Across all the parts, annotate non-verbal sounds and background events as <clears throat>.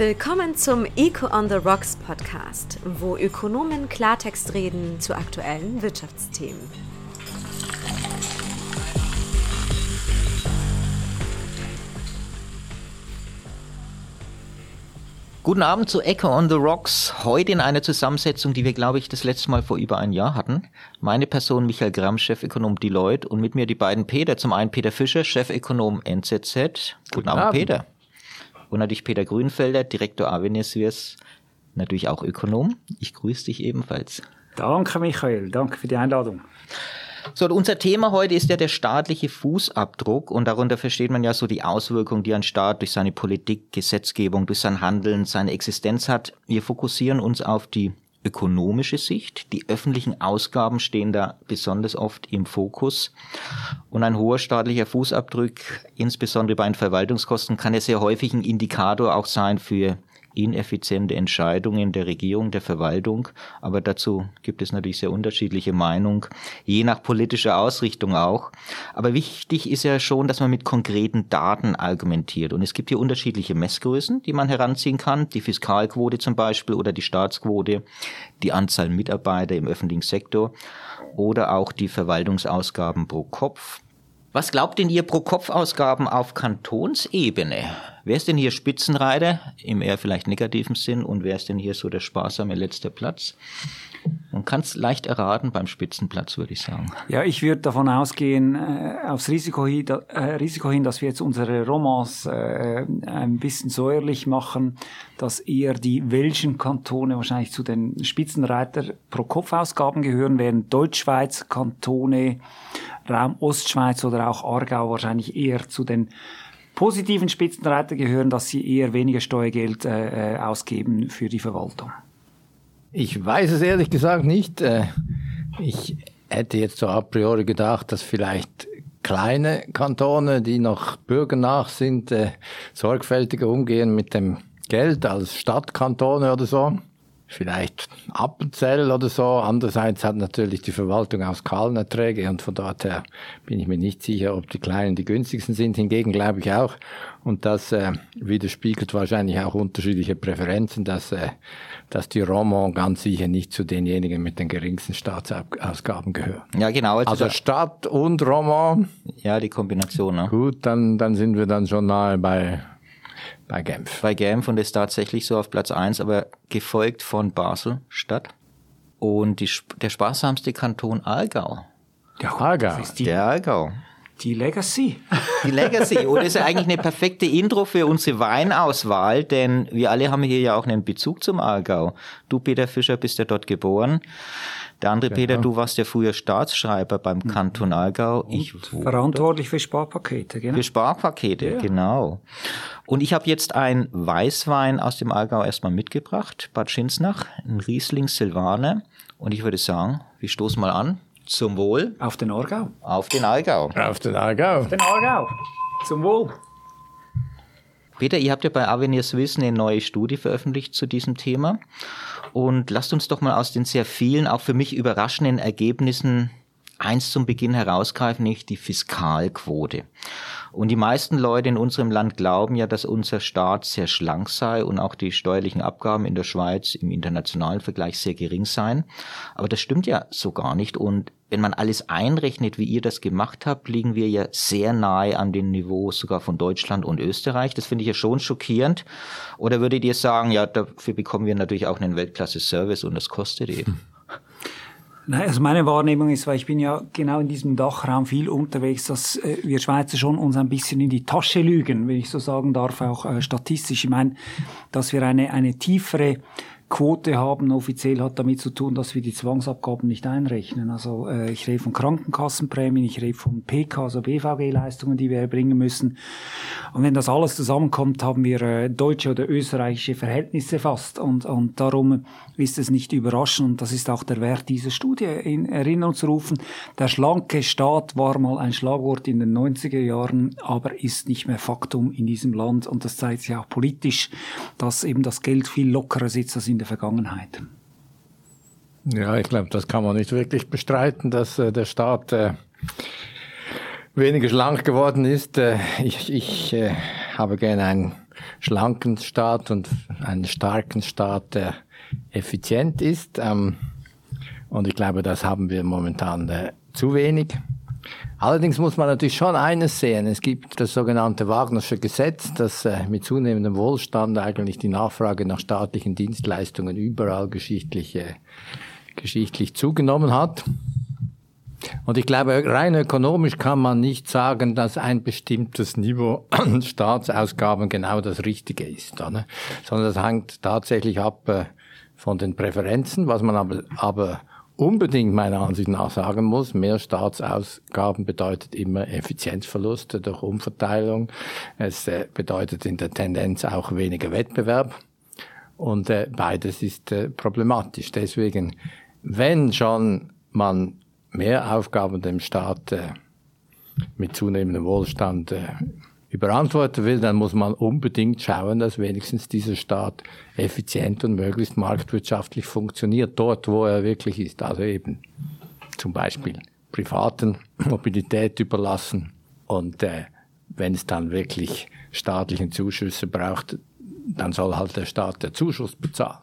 Willkommen zum Eco on the Rocks Podcast, wo Ökonomen Klartext reden zu aktuellen Wirtschaftsthemen. Guten Abend zu Echo on the Rocks. Heute in einer Zusammensetzung, die wir, glaube ich, das letzte Mal vor über ein Jahr hatten. Meine Person Michael Gramm, Chefökonom Deloitte und mit mir die beiden Peter. Zum einen Peter Fischer, Chefökonom NZZ. Guten, Guten Abend, Abend, Peter. Und natürlich Peter Grünfelder, Direktor Avenir natürlich auch Ökonom. Ich grüße dich ebenfalls. Danke, Michael. Danke für die Einladung. So, unser Thema heute ist ja der staatliche Fußabdruck und darunter versteht man ja so die Auswirkungen, die ein Staat durch seine Politik, Gesetzgebung, durch sein Handeln, seine Existenz hat. Wir fokussieren uns auf die ökonomische Sicht. Die öffentlichen Ausgaben stehen da besonders oft im Fokus. Und ein hoher staatlicher Fußabdruck, insbesondere bei den Verwaltungskosten, kann ja sehr häufig ein Indikator auch sein für ineffiziente Entscheidungen der Regierung, der Verwaltung. Aber dazu gibt es natürlich sehr unterschiedliche Meinungen, je nach politischer Ausrichtung auch. Aber wichtig ist ja schon, dass man mit konkreten Daten argumentiert. Und es gibt hier unterschiedliche Messgrößen, die man heranziehen kann. Die Fiskalquote zum Beispiel oder die Staatsquote, die Anzahl Mitarbeiter im öffentlichen Sektor oder auch die Verwaltungsausgaben pro Kopf. Was glaubt denn ihr pro Kopfausgaben auf Kantonsebene? Wer ist denn hier Spitzenreiter im eher vielleicht negativen Sinn und wer ist denn hier so der sparsame letzte Platz? Man kann es leicht erraten beim Spitzenplatz, würde ich sagen. Ja, ich würde davon ausgehen, äh, aufs Risiko hin, da, äh, Risiko hin, dass wir jetzt unsere Romans äh, ein bisschen säuerlich machen, dass eher die welschen Kantone wahrscheinlich zu den Spitzenreiter pro Kopfausgaben gehören, während Deutschschweiz Kantone Raum Ostschweiz oder auch Aargau wahrscheinlich eher zu den positiven Spitzenreiter gehören, dass sie eher weniger Steuergeld äh, äh, ausgeben für die Verwaltung. Ich weiß es ehrlich gesagt nicht. Äh, ich hätte jetzt so a priori gedacht, dass vielleicht kleine Kantone, die noch bürgernach sind, äh, sorgfältiger umgehen mit dem Geld als Stadtkantone oder so vielleicht Appenzell oder so. Andererseits hat natürlich die Verwaltung auch Skalenerträge und von dort her bin ich mir nicht sicher, ob die Kleinen die günstigsten sind. Hingegen glaube ich auch, und das äh, widerspiegelt wahrscheinlich auch unterschiedliche Präferenzen, dass, äh, dass die Romand ganz sicher nicht zu denjenigen mit den geringsten Staatsausgaben gehören. Ja, genau. Also, also Stadt und Romand. Ja, die Kombination. Ne? Gut, dann, dann sind wir dann schon nahe bei bei Genf. Bei Genf und ist tatsächlich so auf Platz eins, aber gefolgt von Basel-Stadt. Und die, der sparsamste Kanton Aargau. Der Aargau. Die, der Aargau. Die Legacy. Die Legacy. <laughs> Und das ist eigentlich eine perfekte Intro für unsere Weinauswahl, denn wir alle haben hier ja auch einen Bezug zum Aargau. Du, Peter Fischer, bist ja dort geboren. Der andere genau. Peter, du warst ja früher Staatsschreiber beim mhm. Kanton Aargau. Ich verantwortlich für Sparpakete, genau. Für Sparpakete, ja. genau. Und ich habe jetzt ein Weißwein aus dem Aargau erstmal mitgebracht, Bad Schinsnach, ein Riesling Silvaner. Und ich würde sagen, wir stoßen mal an. Zum Wohl. Auf den Aargau. Auf den Aargau. Auf den Aargau. Auf den Aargau. Zum Wohl. Peter, ihr habt ja bei Avenir Swiss eine neue Studie veröffentlicht zu diesem Thema. Und lasst uns doch mal aus den sehr vielen, auch für mich überraschenden Ergebnissen eins zum Beginn herausgreifen, nämlich die Fiskalquote. Und die meisten Leute in unserem Land glauben ja, dass unser Staat sehr schlank sei und auch die steuerlichen Abgaben in der Schweiz im internationalen Vergleich sehr gering seien. Aber das stimmt ja so gar nicht. Und wenn man alles einrechnet, wie ihr das gemacht habt, liegen wir ja sehr nahe an den Niveaus sogar von Deutschland und Österreich. Das finde ich ja schon schockierend. Oder würdet ihr sagen, ja, dafür bekommen wir natürlich auch einen Weltklasse-Service und das kostet eben? Nein, also meine Wahrnehmung ist, weil ich bin ja genau in diesem Dachraum viel unterwegs, dass äh, wir Schweizer schon uns ein bisschen in die Tasche lügen, wenn ich so sagen darf, auch äh, statistisch. Ich meine, dass wir eine, eine tiefere Quote haben, offiziell hat damit zu tun, dass wir die Zwangsabgaben nicht einrechnen. Also äh, ich rede von Krankenkassenprämien, ich rede von PK, also BVG-Leistungen, die wir erbringen müssen. Und wenn das alles zusammenkommt, haben wir äh, deutsche oder österreichische Verhältnisse fast. Und, und darum ist es nicht überraschend, und das ist auch der Wert dieser Studie, in Erinnerung zu rufen. Der schlanke Staat war mal ein Schlagwort in den 90er Jahren, aber ist nicht mehr Faktum in diesem Land. Und das zeigt sich auch politisch, dass eben das Geld viel lockerer sitzt als in der Vergangenheit. Ja, ich glaube, das kann man nicht wirklich bestreiten, dass äh, der Staat äh, weniger schlank geworden ist. Äh, ich ich äh, habe gerne ein schlanken Staat und einen starken Staat, der effizient ist. Ähm, und ich glaube, das haben wir momentan äh, zu wenig. Allerdings muss man natürlich schon eines sehen. Es gibt das sogenannte Wagnersche Gesetz, das äh, mit zunehmendem Wohlstand eigentlich die Nachfrage nach staatlichen Dienstleistungen überall geschichtlich, äh, geschichtlich zugenommen hat. Und ich glaube, rein ökonomisch kann man nicht sagen, dass ein bestimmtes Niveau an Staatsausgaben genau das Richtige ist, sondern das hängt tatsächlich ab äh, von den Präferenzen, was man aber, aber unbedingt meiner Ansicht nach sagen muss, mehr Staatsausgaben bedeutet immer Effizienzverluste durch Umverteilung. Es äh, bedeutet in der Tendenz auch weniger Wettbewerb. Und äh, beides ist äh, problematisch. Deswegen, wenn schon man mehr Aufgaben dem Staat mit zunehmendem Wohlstand überantworten will, dann muss man unbedingt schauen, dass wenigstens dieser Staat effizient und möglichst marktwirtschaftlich funktioniert, dort, wo er wirklich ist. Also eben zum Beispiel privaten Mobilität überlassen und äh, wenn es dann wirklich staatlichen Zuschüsse braucht, dann soll halt der Staat der Zuschuss bezahlen,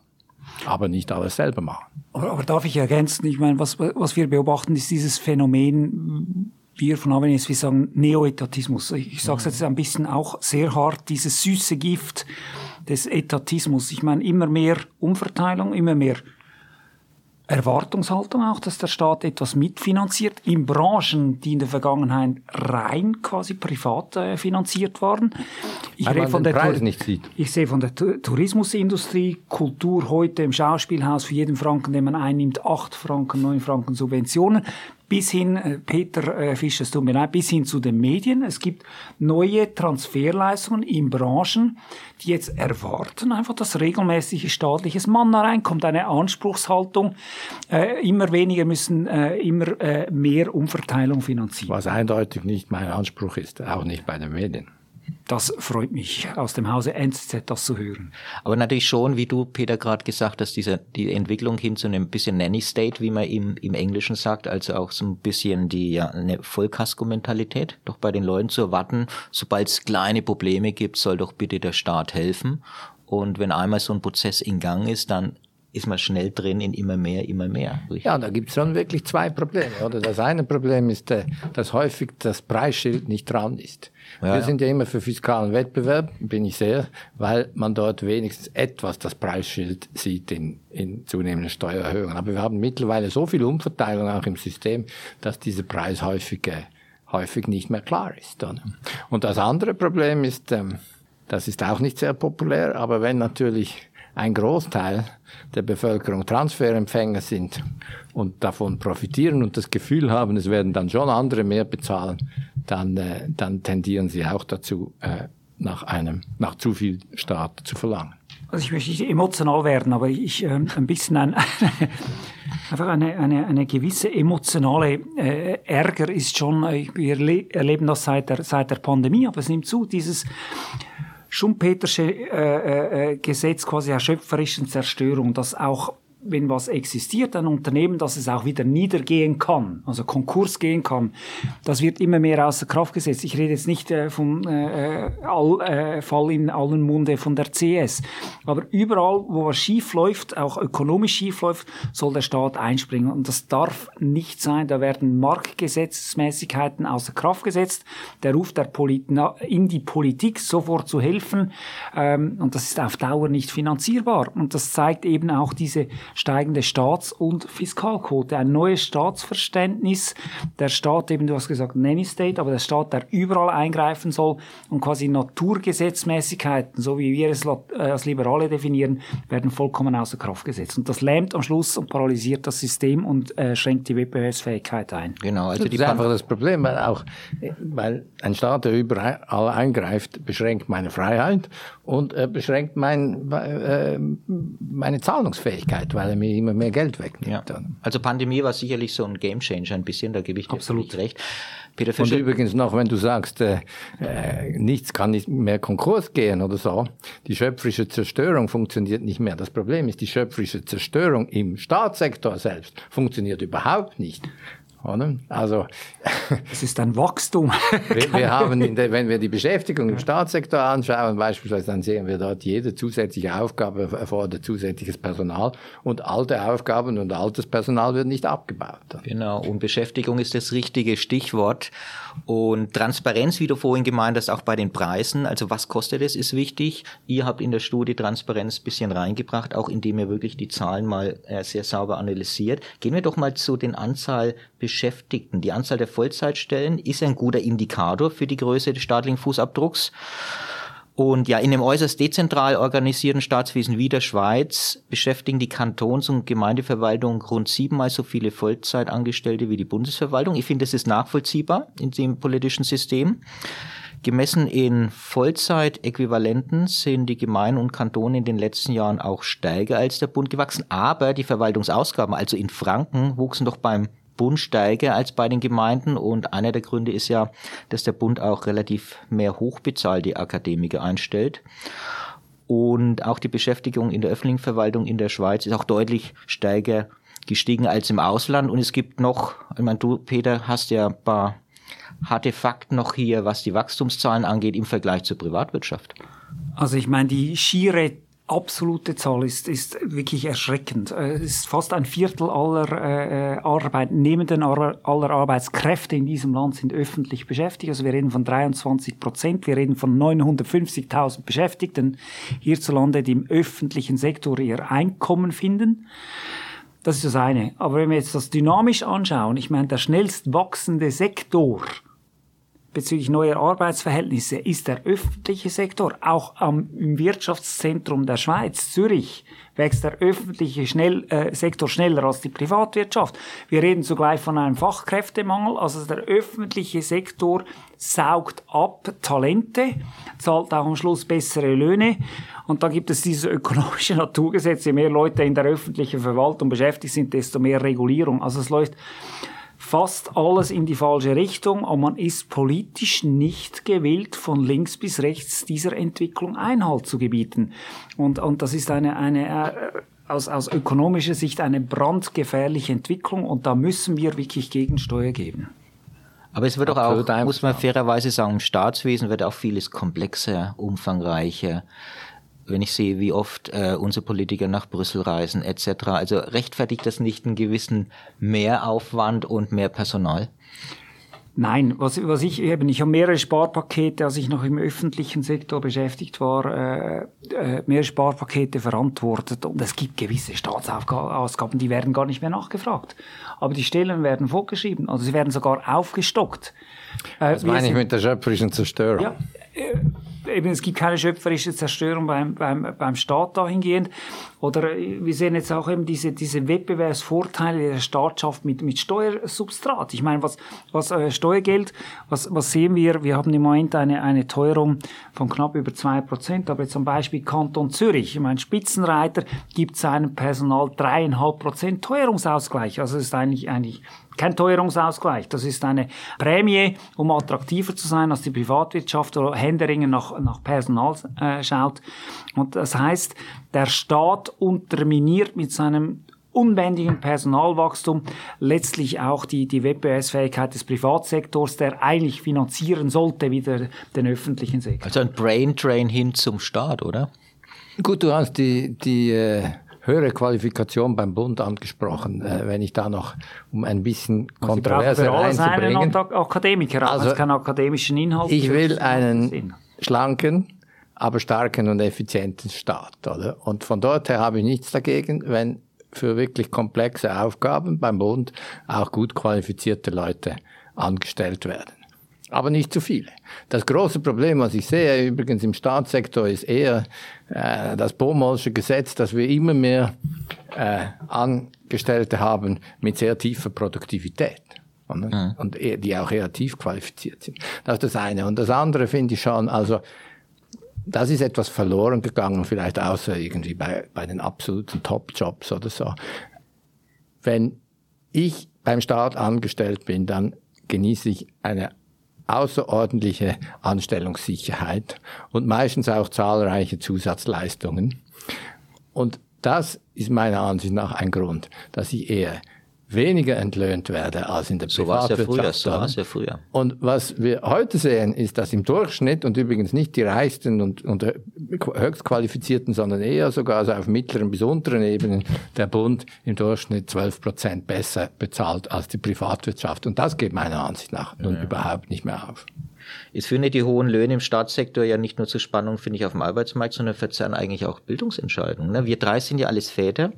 aber nicht alles selber machen. Aber, aber darf ich ergänzen? Ich meine, was, was wir beobachten, ist dieses Phänomen, wir von AWNS, wir sagen Neoetatismus. Ich sage es jetzt ein bisschen auch sehr hart, dieses süße Gift des Etatismus. Ich meine, immer mehr Umverteilung, immer mehr Erwartungshaltung auch, dass der Staat etwas mitfinanziert in Branchen, die in der Vergangenheit rein quasi privat äh, finanziert waren. Ich rede von der Preis nicht sieht. Ich sehe von der Tourismusindustrie, Kultur heute im Schauspielhaus für jeden Franken, den man einnimmt, acht Franken, neun Franken Subventionen bis hin, äh, Peter äh, Fischer, es tut mir leid, bis hin zu den Medien. Es gibt neue Transferleistungen in Branchen, die jetzt erwarten einfach, dass regelmäßig staatliches Mann reinkommt, eine Anspruchshaltung. Äh, immer weniger müssen äh, immer äh, mehr Umverteilung finanzieren. Was eindeutig nicht mein Anspruch ist, auch nicht bei den Medien. Das freut mich, aus dem Hause NZZ das zu hören. Aber natürlich schon, wie du, Peter, gerade gesagt hast, diese, die Entwicklung hin zu einem bisschen Nanny-State, wie man im, im Englischen sagt, also auch so ein bisschen die, ja, eine Vollkasko-Mentalität, doch bei den Leuten zu erwarten, sobald es kleine Probleme gibt, soll doch bitte der Staat helfen. Und wenn einmal so ein Prozess in Gang ist, dann ist man schnell drin in immer mehr, immer mehr. Ja, da gibt es schon wirklich zwei Probleme. Oder das eine Problem ist, äh, dass häufig das Preisschild nicht dran ist. Ja, Wir sind ja immer für fiskalen Wettbewerb, bin ich sehr, weil man dort wenigstens etwas das Preisschild sieht in, in zunehmenden Steuererhöhungen. Aber wir haben mittlerweile so viel Umverteilung auch im System, dass dieser Preis häufig, äh, häufig nicht mehr klar ist. Oder? Und das andere Problem ist, ähm, das ist auch nicht sehr populär, aber wenn natürlich ein Großteil der Bevölkerung Transferempfänger sind und davon profitieren und das Gefühl haben, es werden dann schon andere mehr bezahlen, dann, äh, dann tendieren sie auch dazu, äh, nach einem, nach zu viel Staat zu verlangen. Also ich möchte nicht emotional werden, aber ich äh, ein bisschen ein, <laughs> einfach eine, eine, eine gewisse emotionale äh, Ärger ist schon, äh, wir erleben das seit der, seit der Pandemie, aber es nimmt zu, dieses Schumpetersche äh, äh, äh, Gesetz quasi der schöpferischen Zerstörung, dass auch wenn was existiert, ein Unternehmen, dass es auch wieder niedergehen kann, also Konkurs gehen kann, das wird immer mehr außer Kraft gesetzt. Ich rede jetzt nicht äh, vom äh, All, äh, Fall in allen Munde von der CS, aber überall, wo was schief läuft, auch ökonomisch schief läuft, soll der Staat einspringen und das darf nicht sein. Da werden Marktgesetzmäßigkeiten außer Kraft gesetzt. Der ruft der Polit in die Politik sofort zu helfen ähm, und das ist auf Dauer nicht finanzierbar und das zeigt eben auch diese steigende Staats- und Fiskalquote, ein neues Staatsverständnis. Der Staat, eben du hast gesagt, Nanny State, aber der Staat, der überall eingreifen soll und quasi Naturgesetzmäßigkeiten, so wie wir es äh, als Liberale definieren, werden vollkommen außer Kraft gesetzt. Und das lähmt am Schluss und paralysiert das System und äh, schränkt die Wettbewerbsfähigkeit ein. Genau, also das ist einfach das Problem, weil auch, weil ein Staat, der überall eingreift, beschränkt meine Freiheit und äh, beschränkt mein, äh, meine Zahlungsfähigkeit, weil er mir immer mehr Geld wegnimmt. Ja. Also Pandemie war sicherlich so ein Gamechanger ein bisschen, da gebe ich dir Absolut recht. Peter Fischer. Und übrigens noch, wenn du sagst, äh, äh, nichts kann nicht mehr Konkurs gehen oder so, die schöpferische Zerstörung funktioniert nicht mehr. Das Problem ist, die schöpferische Zerstörung im Staatssektor selbst funktioniert überhaupt nicht. Oder? Also <laughs> es ist ein Wachstum. wir, wir <laughs> haben, der, wenn wir die Beschäftigung im Staatssektor anschauen, beispielsweise, dann sehen wir dort, jede zusätzliche Aufgabe erfordert zusätzliches Personal und alte Aufgaben und altes Personal wird nicht abgebaut. Genau, und Beschäftigung ist das richtige Stichwort. Und Transparenz, wie du vorhin gemeint hast, auch bei den Preisen. Also was kostet es, ist wichtig. Ihr habt in der Studie Transparenz ein bisschen reingebracht, auch indem ihr wirklich die Zahlen mal äh, sehr sauber analysiert. Gehen wir doch mal zu den Anzahl Beschäftigten. Die Anzahl der Vollzeitstellen ist ein guter Indikator für die Größe des staatlichen Fußabdrucks. Und ja, in dem äußerst dezentral organisierten Staatswesen wie der Schweiz beschäftigen die Kantons- und Gemeindeverwaltung rund siebenmal so viele Vollzeitangestellte wie die Bundesverwaltung. Ich finde, das ist nachvollziehbar in dem politischen System. Gemessen in Vollzeitäquivalenten sind die Gemeinden und Kantone in den letzten Jahren auch stärker als der Bund gewachsen. Aber die Verwaltungsausgaben, also in Franken, wuchsen doch beim Bund steiger als bei den Gemeinden. Und einer der Gründe ist ja, dass der Bund auch relativ mehr hochbezahlte Akademiker einstellt. Und auch die Beschäftigung in der öffentlichen Verwaltung in der Schweiz ist auch deutlich stärker gestiegen als im Ausland. Und es gibt noch, ich meine, du, Peter, hast ja ein paar harte Fakten noch hier, was die Wachstumszahlen angeht im Vergleich zur Privatwirtschaft. Also ich meine, die schiere absolute Zahl ist, ist wirklich erschreckend. Äh, es ist fast ein Viertel aller äh, Arbeitnehmenden, aller Arbeitskräfte in diesem Land sind öffentlich beschäftigt. Also wir reden von 23 Prozent, wir reden von 950.000 Beschäftigten hierzulande, die im öffentlichen Sektor ihr Einkommen finden. Das ist das eine. Aber wenn wir jetzt das dynamisch anschauen, ich meine, der schnellst wachsende Sektor bezüglich neuer Arbeitsverhältnisse ist der öffentliche Sektor. Auch am, im Wirtschaftszentrum der Schweiz, Zürich, wächst der öffentliche schnell, äh, Sektor schneller als die Privatwirtschaft. Wir reden zugleich von einem Fachkräftemangel. Also der öffentliche Sektor saugt ab Talente, zahlt auch am Schluss bessere Löhne. Und da gibt es dieses ökonomische Naturgesetz. Je mehr Leute in der öffentlichen Verwaltung beschäftigt sind, desto mehr Regulierung. Also es läuft fast alles in die falsche Richtung und man ist politisch nicht gewillt, von links bis rechts dieser Entwicklung Einhalt zu gebieten. Und, und das ist eine, eine äh, aus, aus ökonomischer Sicht eine brandgefährliche Entwicklung und da müssen wir wirklich Gegensteuer geben. Aber es wird doch auch, muss man fairerweise sagen, im Staatswesen wird auch vieles komplexer, umfangreicher wenn ich sehe, wie oft äh, unsere Politiker nach Brüssel reisen etc. Also rechtfertigt das nicht einen gewissen Mehraufwand und mehr Personal? Nein, was, was ich eben, ich habe mehrere Sparpakete, als ich noch im öffentlichen Sektor beschäftigt war, äh, äh, mehrere Sparpakete verantwortet und es gibt gewisse Staatsausgaben, die werden gar nicht mehr nachgefragt. Aber die Stellen werden vorgeschrieben, also sie werden sogar aufgestockt. Äh, Was meine ich mit der schöpferischen Zerstörung? Ja, äh, eben, es gibt keine schöpferische Zerstörung beim, beim, beim Staat dahingehend. Oder äh, wir sehen jetzt auch eben diese, diese Wettbewerbsvorteile der Staatschaft mit, mit Steuersubstrat. Ich meine, was, was äh, Steuergeld, was, was sehen wir? Wir haben im Moment eine, eine Teuerung von knapp über zwei Prozent. Aber zum Beispiel Kanton Zürich, ich meine, Spitzenreiter gibt seinem Personal dreieinhalb Prozent Teuerungsausgleich. Also es ist eigentlich, eigentlich kein Teuerungsausgleich. Das ist eine Prämie, um attraktiver zu sein als die Privatwirtschaft oder Händeringen nach, nach Personal äh, schaut. Und das heißt, der Staat unterminiert mit seinem unbändigen Personalwachstum letztlich auch die, die Wettbewerbsfähigkeit des Privatsektors, der eigentlich finanzieren sollte wieder den öffentlichen Sektor. Also ein Brain Drain hin zum Staat, oder? Gut, du hast die, die äh höhere Qualifikation beim Bund angesprochen, äh, wenn ich da noch um ein bisschen Kontroverse reinzubringen. Akademiker, also keinen akademischen Inhalt. Ich will einen schlanken, aber starken und effizienten Staat, oder? Und von dort her habe ich nichts dagegen, wenn für wirklich komplexe Aufgaben beim Bund auch gut qualifizierte Leute angestellt werden aber nicht zu viele. Das große Problem, was ich sehe übrigens im Staatssektor, ist eher äh, das Bomolsche Gesetz, dass wir immer mehr äh, Angestellte haben mit sehr tiefer Produktivität. Und, mhm. und die auch eher tief qualifiziert sind. Das ist das eine. Und das andere finde ich schon, also das ist etwas verloren gegangen, vielleicht außer irgendwie bei, bei den absoluten Top-Jobs oder so. Wenn ich beim Staat angestellt bin, dann genieße ich eine außerordentliche Anstellungssicherheit und meistens auch zahlreiche Zusatzleistungen. Und das ist meiner Ansicht nach ein Grund, dass ich eher weniger entlöhnt werde als in der so Privatwirtschaft. Ja früher, so war es ja früher. Und was wir heute sehen, ist, dass im Durchschnitt und übrigens nicht die reichsten und, und höchstqualifizierten, sondern eher sogar also auf mittleren bis unteren Ebenen der Bund im Durchschnitt 12 Prozent besser bezahlt als die Privatwirtschaft. Und das geht meiner Ansicht nach nun ja. überhaupt nicht mehr auf. Ich finde die hohen Löhne im Staatssektor ja nicht nur zur Spannung, finde ich, auf dem Arbeitsmarkt, sondern verzerren eigentlich auch Bildungsentscheidungen. Ne? Wir drei sind ja alles Väter.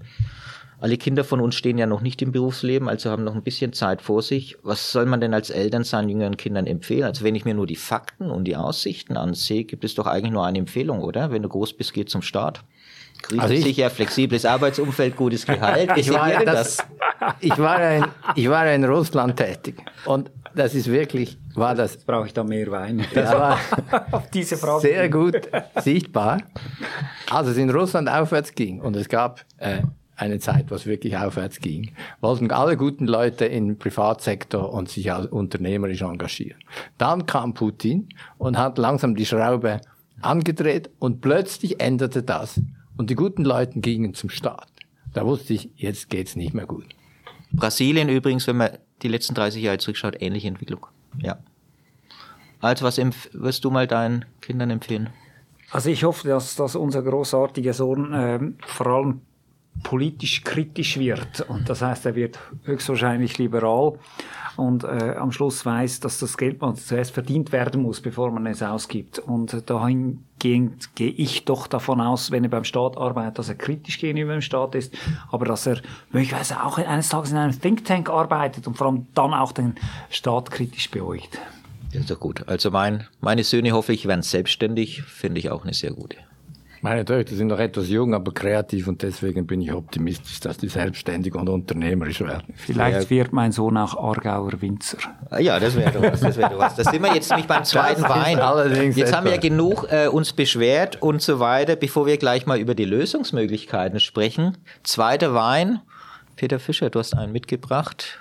Alle Kinder von uns stehen ja noch nicht im Berufsleben, also haben noch ein bisschen Zeit vor sich. Was soll man denn als Eltern seinen jüngeren Kindern empfehlen? Also wenn ich mir nur die Fakten und die Aussichten ansehe, gibt es doch eigentlich nur eine Empfehlung, oder? Wenn du groß bist, geh zum Start. Krisensicher, also flexibles Arbeitsumfeld, gutes Gehalt. ich, war ja das, ich, war in, ich war in Russland tätig und das ist wirklich, war das. Jetzt brauche ich da mehr Wein. <laughs> Das war <laughs> auf diese Frage sehr gut sichtbar, als es in Russland aufwärts ging und es gab äh, eine Zeit, was wirklich aufwärts ging, wollten alle guten Leute im Privatsektor und sich als unternehmerisch engagieren. Dann kam Putin und hat langsam die Schraube angedreht und plötzlich änderte das. Und die guten Leute gingen zum Staat. Da wusste ich, jetzt geht's nicht mehr gut. Brasilien übrigens, wenn man die letzten 30 Jahre zurückschaut, ähnliche Entwicklung. Ja. Also was wirst du mal deinen Kindern empfehlen? Also ich hoffe, dass, dass unser großartiger Sohn äh, vor allem politisch kritisch wird. Und das heißt, er wird höchstwahrscheinlich liberal und äh, am Schluss weiß, dass das Geld man zuerst verdient werden muss, bevor man es ausgibt. Und dahingehend gehe ich doch davon aus, wenn er beim Staat arbeitet, dass er kritisch gegenüber dem Staat ist, aber dass er möglicherweise auch eines Tages in einem Think Tank arbeitet und vor allem dann auch den Staat kritisch beäugt. Ist doch gut. Also mein, meine Söhne hoffe ich werden selbstständig, finde ich auch eine sehr gute. Meine Töchter sind noch etwas jung, aber kreativ und deswegen bin ich optimistisch, dass die selbstständig und unternehmerisch werden. Vielleicht wird mein Sohn auch Aargauer Winzer. Ah, ja, das wäre doch was. Das wäre doch was. Das sind wir jetzt nämlich beim zweiten Wein. Allerdings jetzt haben wir ja genug äh, uns beschwert und so weiter, bevor wir gleich mal über die Lösungsmöglichkeiten sprechen. Zweiter Wein. Peter Fischer, du hast einen mitgebracht.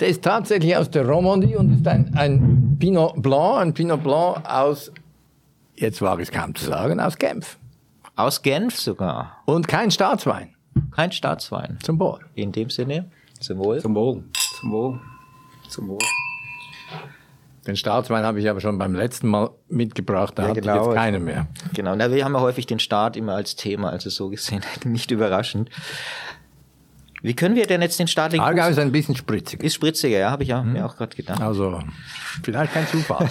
Der ist tatsächlich aus der Romandie und ist ein, ein Pinot Blanc, ein Pinot Blanc aus jetzt wage ich es kaum zu sagen, aus Genf. Aus Genf sogar. Und kein Staatswein. Kein Staatswein. Zum Wohl. In dem Sinne, zum Wohl. Zum Wohl. Zum Wohl. Zum Wohl. Den Staatswein habe ich aber schon beim letzten Mal mitgebracht, da ja, hatte genau. ich jetzt keinen mehr. Genau, Na, wir haben ja häufig den Staat immer als Thema, also so gesehen <laughs> nicht überraschend. Wie können wir denn jetzt den staatlichen Aargau ist ein bisschen spritziger. Ist spritziger, ja, habe ich ja, mhm. mir auch gerade gedacht. Also, vielleicht kein Zufall.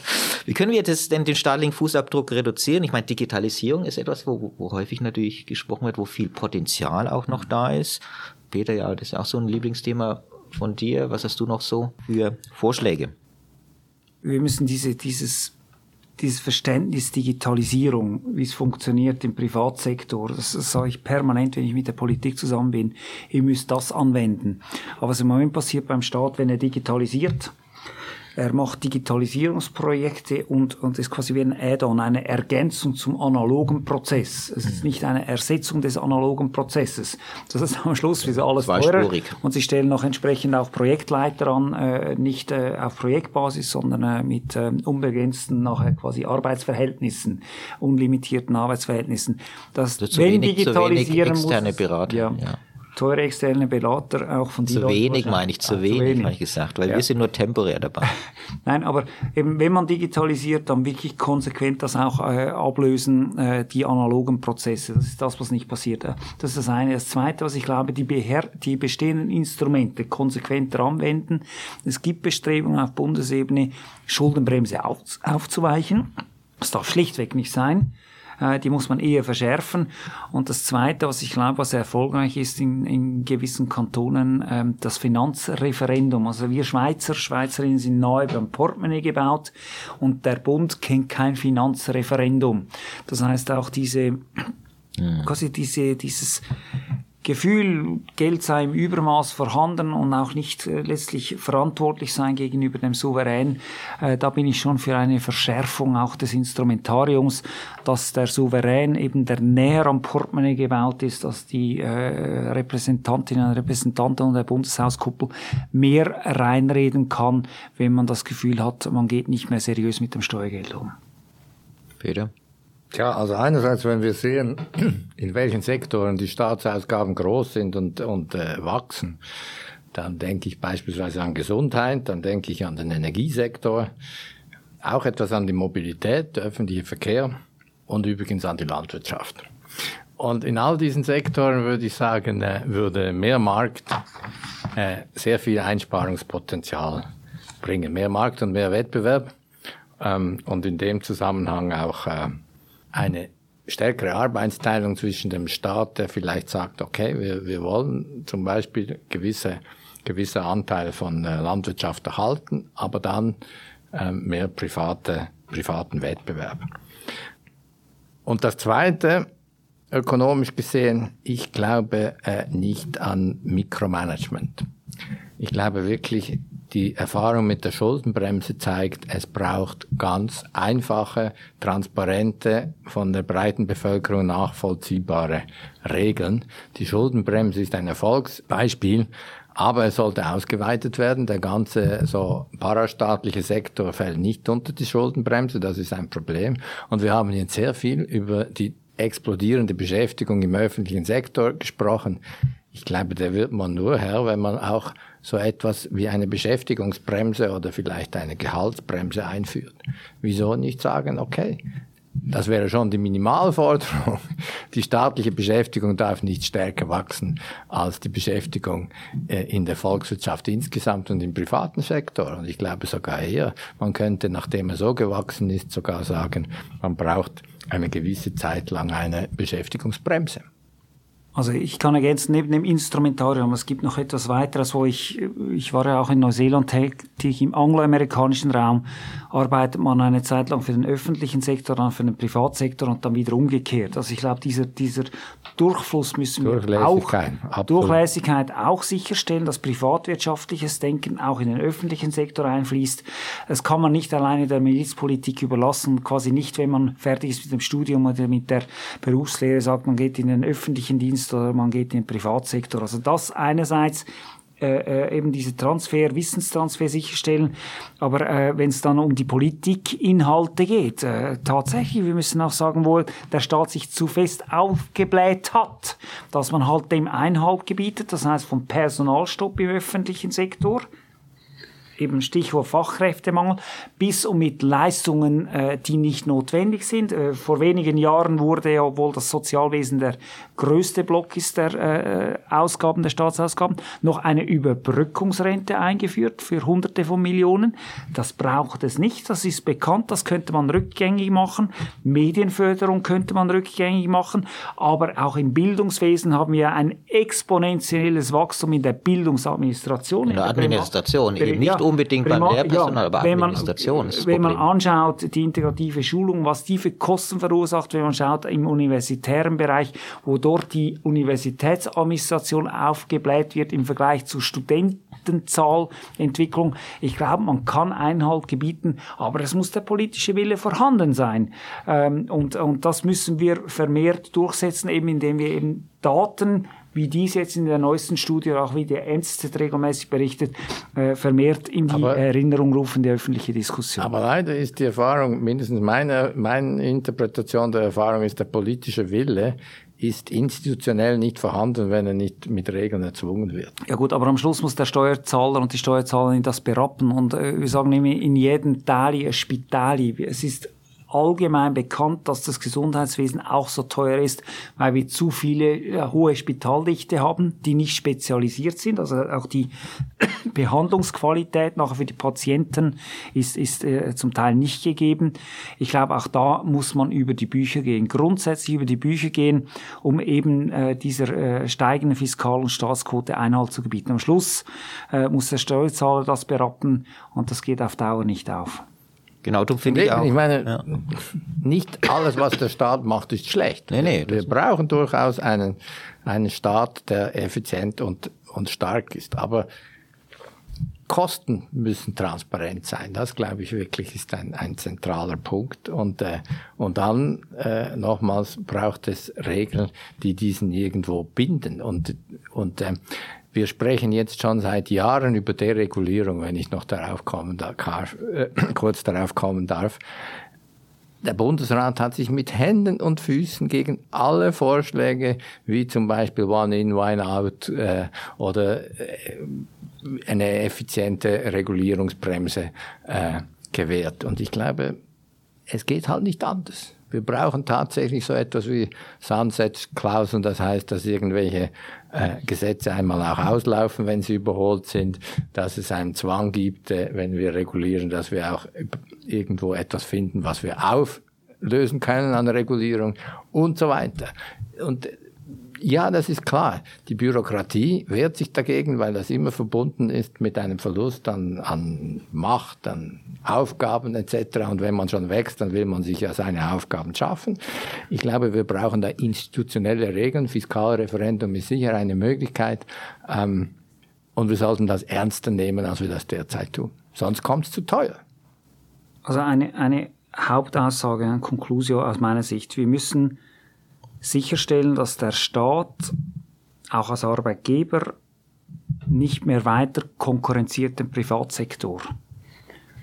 <laughs> Wie können wir jetzt denn den staatlichen Fußabdruck reduzieren? Ich meine, Digitalisierung ist etwas, wo, wo häufig natürlich gesprochen wird, wo viel Potenzial auch noch da ist. Peter, ja, das ist auch so ein Lieblingsthema von dir. Was hast du noch so für Vorschläge? Wir müssen diese, dieses dieses Verständnis Digitalisierung, wie es funktioniert im Privatsektor, das sage ich permanent, wenn ich mit der Politik zusammen bin, ihr müsst das anwenden. Aber was im Moment passiert beim Staat, wenn er digitalisiert, er macht Digitalisierungsprojekte und, und ist quasi wie ein Add-on, eine Ergänzung zum analogen Prozess. Es ist nicht eine Ersetzung des analogen Prozesses. Das ist am Schluss wie so alles teurer. Und sie stellen noch entsprechend auch Projektleiter an, äh, nicht äh, auf Projektbasis, sondern äh, mit äh, unbegrenzten nachher quasi Arbeitsverhältnissen, unlimitierten Arbeitsverhältnissen. Das, das wenn wenig, digitalisieren externe muss, Berater. Ja, ja teure externe Berater auch von Zu wenig meine ich, zu ah, wenig, wenig. habe ich gesagt, weil ja. wir sind nur temporär dabei. <laughs> Nein, aber eben, wenn man digitalisiert, dann wirklich konsequent das auch äh, ablösen, äh, die analogen Prozesse. Das ist das, was nicht passiert. Das ist das eine. Das zweite, was ich glaube, die, beher die bestehenden Instrumente konsequenter anwenden. Es gibt Bestrebungen auf Bundesebene, Schuldenbremse auf, aufzuweichen. Das darf schlichtweg nicht sein. Äh, die muss man eher verschärfen. Und das Zweite, was ich glaube, was erfolgreich ist in, in gewissen Kantonen, ähm, das Finanzreferendum. Also wir Schweizer, Schweizerinnen sind neu beim Portemonnaie gebaut und der Bund kennt kein Finanzreferendum. Das heißt auch diese, quasi diese, dieses Gefühl, Geld sei im Übermaß vorhanden und auch nicht äh, letztlich verantwortlich sein gegenüber dem Souverän, äh, da bin ich schon für eine Verschärfung auch des Instrumentariums, dass der Souverän eben der näher am Portemonnaie gebaut ist, dass die äh, Repräsentantinnen und Repräsentanten und der Bundeshauskuppel mehr reinreden kann, wenn man das Gefühl hat, man geht nicht mehr seriös mit dem Steuergeld um. Peter? Tja, also einerseits, wenn wir sehen, <clears throat> in welchen Sektoren die Staatsausgaben groß sind und, und äh, wachsen, dann denke ich beispielsweise an Gesundheit, dann denke ich an den Energiesektor, auch etwas an die Mobilität, der öffentliche Verkehr und übrigens an die Landwirtschaft. Und in all diesen Sektoren würde ich sagen, äh, würde mehr Markt äh, sehr viel Einsparungspotenzial bringen. Mehr Markt und mehr Wettbewerb ähm, und in dem Zusammenhang auch äh, eine stärkere Arbeitsteilung zwischen dem Staat, der vielleicht sagt, okay, wir, wir wollen zum Beispiel gewisse, gewisse Anteile von äh, Landwirtschaft erhalten, aber dann äh, mehr private, privaten Wettbewerb. Und das Zweite, ökonomisch gesehen, ich glaube äh, nicht an Mikromanagement. Ich glaube wirklich, die Erfahrung mit der Schuldenbremse zeigt, es braucht ganz einfache, transparente, von der breiten Bevölkerung nachvollziehbare Regeln. Die Schuldenbremse ist ein Erfolgsbeispiel, aber es sollte ausgeweitet werden. Der ganze so parastaatliche Sektor fällt nicht unter die Schuldenbremse. Das ist ein Problem. Und wir haben jetzt sehr viel über die explodierende Beschäftigung im öffentlichen Sektor gesprochen. Ich glaube, da wird man nur Herr, wenn man auch so etwas wie eine Beschäftigungsbremse oder vielleicht eine Gehaltsbremse einführt. Wieso nicht sagen, okay, das wäre schon die Minimalforderung. <laughs> Die staatliche Beschäftigung darf nicht stärker wachsen als die Beschäftigung äh, in der Volkswirtschaft insgesamt und im privaten Sektor. Und ich glaube sogar eher, man könnte, nachdem er so gewachsen ist, sogar sagen, man braucht eine gewisse Zeit lang eine Beschäftigungsbremse. Also ich kann ergänzen, neben dem Instrumentarium, es gibt noch etwas weiteres, wo ich, ich war ja auch in Neuseeland tätig, im angloamerikanischen Raum arbeitet man eine Zeit lang für den öffentlichen Sektor, dann für den Privatsektor und dann wieder umgekehrt. Also ich glaube, dieser, dieser Durchfluss müssen wir auch, absolut. Durchlässigkeit auch sicherstellen, dass privatwirtschaftliches Denken auch in den öffentlichen Sektor einfließt. Das kann man nicht alleine der Milizpolitik überlassen, quasi nicht, wenn man fertig ist mit dem Studium oder mit der Berufslehre, sagt, man geht in den öffentlichen Dienst Dienst oder man geht in den Privatsektor. Also das einerseits äh, äh, eben diese Transfer, Wissenstransfer sicherstellen. Aber äh, wenn es dann um die Politikinhalte geht, äh, tatsächlich, wir müssen auch sagen, wo der Staat sich zu fest aufgebläht hat, dass man halt dem Einhalt gebietet, das heißt vom Personalstopp im öffentlichen Sektor, eben Stichwort Fachkräftemangel, bis und mit Leistungen, äh, die nicht notwendig sind. Äh, vor wenigen Jahren wurde ja, obwohl das Sozialwesen der größte Block ist der äh, Ausgaben, der Staatsausgaben, noch eine Überbrückungsrente eingeführt für Hunderte von Millionen. Das braucht es nicht, das ist bekannt, das könnte man rückgängig machen. Medienförderung könnte man rückgängig machen, aber auch im Bildungswesen haben wir ein exponentielles Wachstum in der Bildungsadministration. In der Administration, eben nicht ja, unbedingt beim Lehrpersonal, ja, aber Administration ist Wenn man anschaut, die integrative Schulung, was die für Kosten verursacht, wenn man schaut im universitären Bereich, wo dort die Universitätsadministration aufgebläht wird im Vergleich zu Studentenzahlentwicklung. Ich glaube, man kann Einhalt gebieten, aber es muss der politische Wille vorhanden sein. Ähm, und, und das müssen wir vermehrt durchsetzen, eben indem wir eben Daten wie dies jetzt in der neuesten Studie, auch wie der NZZ regelmäßig berichtet, äh, vermehrt in die aber, Erinnerung rufen, die öffentliche Diskussion. Aber leider ist die Erfahrung, mindestens meine, meine Interpretation der Erfahrung ist, der politische Wille ist institutionell nicht vorhanden, wenn er nicht mit Regeln erzwungen wird. Ja gut, aber am Schluss muss der Steuerzahler und die Steuerzahlerin das berappen. Und äh, wir sagen immer, in jedem Tali ein Spitali. Es ist allgemein bekannt, dass das Gesundheitswesen auch so teuer ist, weil wir zu viele äh, hohe Spitaldichte haben, die nicht spezialisiert sind. Also auch die <coughs> Behandlungsqualität nachher für die Patienten ist, ist äh, zum Teil nicht gegeben. Ich glaube, auch da muss man über die Bücher gehen, grundsätzlich über die Bücher gehen, um eben äh, dieser äh, steigenden Fiskal- und Staatsquote Einhalt zu gebieten. Am Schluss äh, muss der Steuerzahler das berappen und das geht auf Dauer nicht auf. Genau, darum finde ich auch. Ich meine, ja. nicht alles, was der Staat macht, ist schlecht. Nee, nee, Wir brauchen durchaus einen, einen Staat, der effizient und, und stark ist. Aber Kosten müssen transparent sein. Das, glaube ich, wirklich ist ein, ein zentraler Punkt. Und, äh, und dann, äh, nochmals, braucht es Regeln, die diesen irgendwo binden. Und, und äh, wir sprechen jetzt schon seit Jahren über Deregulierung, wenn ich noch darauf kommen darf, äh, <clears throat> kurz darauf kommen darf. der Bundesrat hat sich mit Händen und Füßen gegen alle Vorschläge, wie zum Beispiel One-in, One-out äh, oder äh, eine effiziente Regulierungsbremse äh, gewährt. Und ich glaube, es geht halt nicht anders. Wir brauchen tatsächlich so etwas wie Sunset-Klauseln, das heißt, dass irgendwelche äh, Gesetze einmal auch auslaufen, wenn sie überholt sind, dass es einen Zwang gibt, äh, wenn wir regulieren, dass wir auch irgendwo etwas finden, was wir auflösen können an Regulierung und so weiter. Und ja, das ist klar. Die Bürokratie wehrt sich dagegen, weil das immer verbunden ist mit einem Verlust an, an Macht, an Aufgaben etc. Und wenn man schon wächst, dann will man sich ja seine Aufgaben schaffen. Ich glaube, wir brauchen da institutionelle Regeln. Fiskalreferendum ist sicher eine Möglichkeit. Ähm, und wir sollten das ernster nehmen, als wir das derzeit tun. Sonst kommt es zu teuer. Also eine, eine Hauptaussage, eine Konklusion aus meiner Sicht. Wir müssen sicherstellen, dass der Staat auch als Arbeitgeber nicht mehr weiter konkurrenziert den Privatsektor.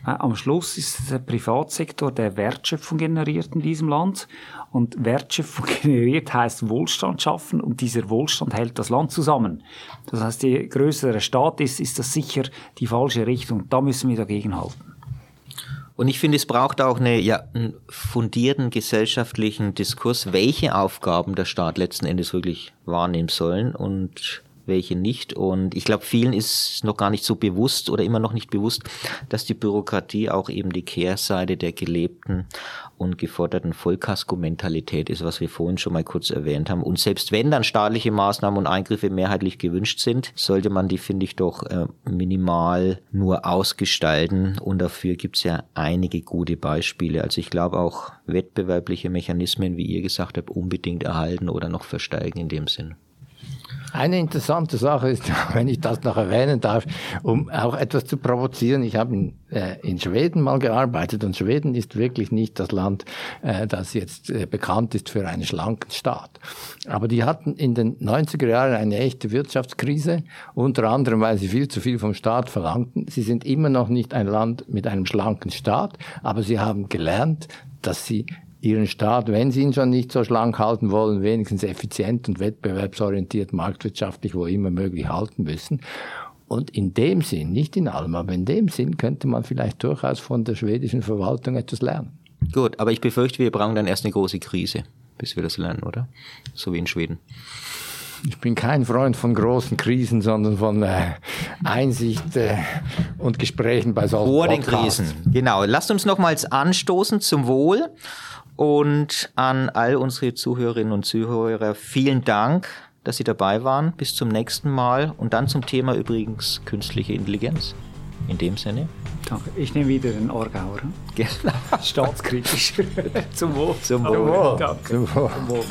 Am Schluss ist der Privatsektor, der Wertschöpfung generiert in diesem Land. Und Wertschöpfung <laughs> generiert heißt Wohlstand schaffen und dieser Wohlstand hält das Land zusammen. Das heißt, je größer der Staat ist, ist das sicher die falsche Richtung. Da müssen wir dagegen halten. Und ich finde, es braucht auch eine, ja, einen fundierten gesellschaftlichen Diskurs, welche Aufgaben der Staat letzten Endes wirklich wahrnehmen sollen. Und welche nicht. Und ich glaube, vielen ist noch gar nicht so bewusst oder immer noch nicht bewusst, dass die Bürokratie auch eben die Kehrseite der gelebten und geforderten Vollkasko-Mentalität ist, was wir vorhin schon mal kurz erwähnt haben. Und selbst wenn dann staatliche Maßnahmen und Eingriffe mehrheitlich gewünscht sind, sollte man die, finde ich, doch äh, minimal nur ausgestalten. Und dafür gibt es ja einige gute Beispiele. Also ich glaube auch wettbewerbliche Mechanismen, wie ihr gesagt habt, unbedingt erhalten oder noch versteigen in dem Sinn. Eine interessante Sache ist, <laughs> wenn ich das noch erwähnen darf, um auch etwas zu provozieren. Ich habe in, äh, in Schweden mal gearbeitet und Schweden ist wirklich nicht das Land, äh, das jetzt äh, bekannt ist für einen schlanken Staat. Aber die hatten in den 90er Jahren eine echte Wirtschaftskrise, unter anderem, weil sie viel zu viel vom Staat verlangten. Sie sind immer noch nicht ein Land mit einem schlanken Staat, aber sie haben gelernt, dass sie ihren Staat, wenn sie ihn schon nicht so schlank halten wollen, wenigstens effizient und wettbewerbsorientiert, marktwirtschaftlich, wo immer möglich halten müssen. Und in dem Sinn, nicht in allem, aber in dem Sinn könnte man vielleicht durchaus von der schwedischen Verwaltung etwas lernen. Gut, aber ich befürchte, wir brauchen dann erst eine große Krise, bis wir das lernen, oder? So wie in Schweden. Ich bin kein Freund von großen Krisen, sondern von äh, Einsicht äh, und Gesprächen bei solchen Vor den Krisen, genau. Lasst uns nochmals anstoßen zum Wohl. Und an all unsere Zuhörerinnen und Zuhörer vielen Dank, dass Sie dabei waren. Bis zum nächsten Mal. Und dann zum Thema übrigens künstliche Intelligenz. In dem Sinne. Danke. Ich nehme wieder den Orgauer. Genau. Staatskritisch. <laughs> zum Wohl. Zum Wohl. Zum Wohl. Danke. Zum Wohl. Zum Wohl.